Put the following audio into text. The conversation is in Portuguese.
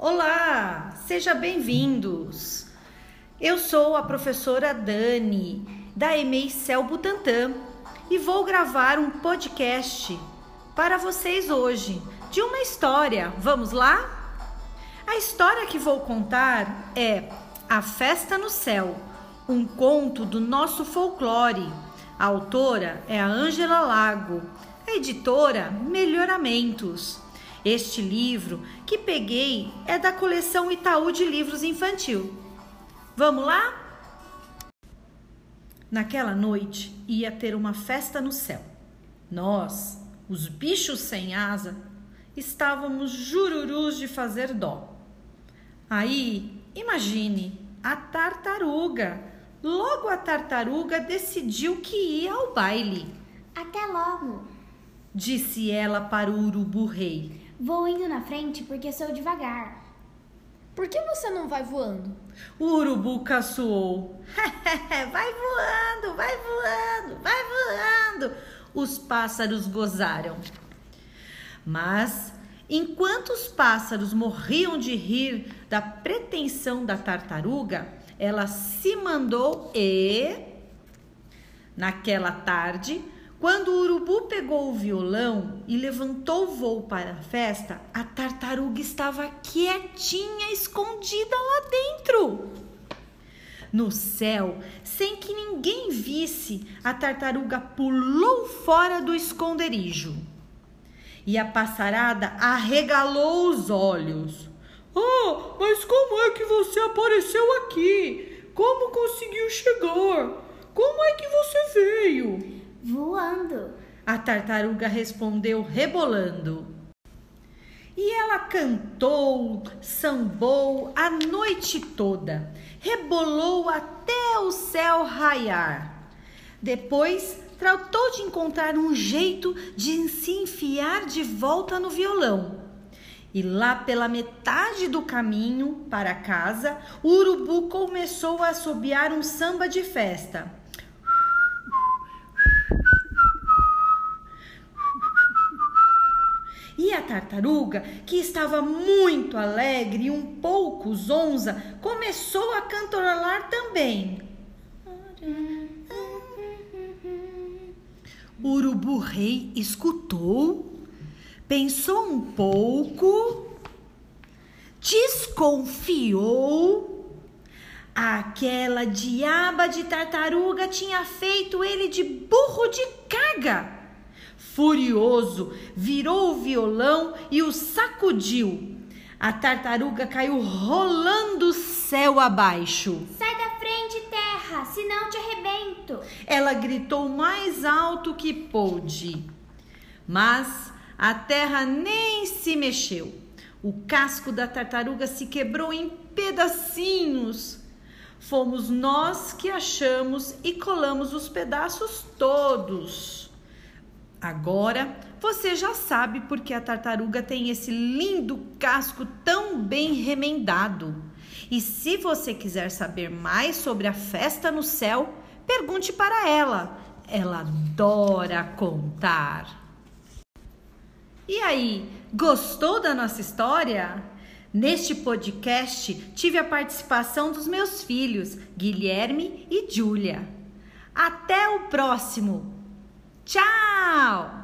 Olá, seja bem-vindos. Eu sou a professora Dani, da EMEI Cel Butantã, e vou gravar um podcast para vocês hoje de uma história. Vamos lá? A história que vou contar é A Festa no Céu, um conto do nosso folclore. A autora é a Ângela Lago, a editora Melhoramentos. Este livro que peguei é da coleção Itaú de Livros Infantil. Vamos lá? Naquela noite ia ter uma festa no céu. Nós, os bichos sem asa, estávamos jururus de fazer dó. Aí, imagine, a tartaruga. Logo a tartaruga decidiu que ia ao baile. Até logo. Disse ela para o urubu rei. Vou indo na frente porque sou devagar. Por que você não vai voando? O urubu caçoou. vai voando, vai voando, vai voando. Os pássaros gozaram. Mas, enquanto os pássaros morriam de rir da pretensão da tartaruga, ela se mandou e. Naquela tarde, quando o urubu pegou o violão e levantou o voo para a festa, a tartaruga estava quietinha, escondida lá dentro. No céu, sem que ninguém visse, a tartaruga pulou fora do esconderijo. E a passarada arregalou os olhos. Ah, mas como é que você apareceu aqui? Como conseguiu chegar? Como é que você veio? Voando. A tartaruga respondeu rebolando. E ela cantou, sambou a noite toda, rebolou até o céu raiar. Depois tratou de encontrar um jeito de se enfiar de volta no violão. E lá pela metade do caminho para casa, o urubu começou a assobiar um samba de festa. E a tartaruga, que estava muito alegre e um pouco zonza, começou a cantarolar também. O urubu rei escutou, pensou um pouco, desconfiou. Aquela diaba de tartaruga tinha feito ele de burro de carga. Furioso, virou o violão e o sacudiu. A tartaruga caiu rolando o céu abaixo. Sai da frente, terra, senão te arrebento. Ela gritou mais alto que pôde. Mas a terra nem se mexeu. O casco da tartaruga se quebrou em pedacinhos. Fomos nós que achamos e colamos os pedaços todos. Agora você já sabe porque a tartaruga tem esse lindo casco tão bem remendado. E se você quiser saber mais sobre a festa no céu, pergunte para ela. Ela adora contar. E aí, gostou da nossa história? Neste podcast tive a participação dos meus filhos, Guilherme e Júlia. Até o próximo! Tchau!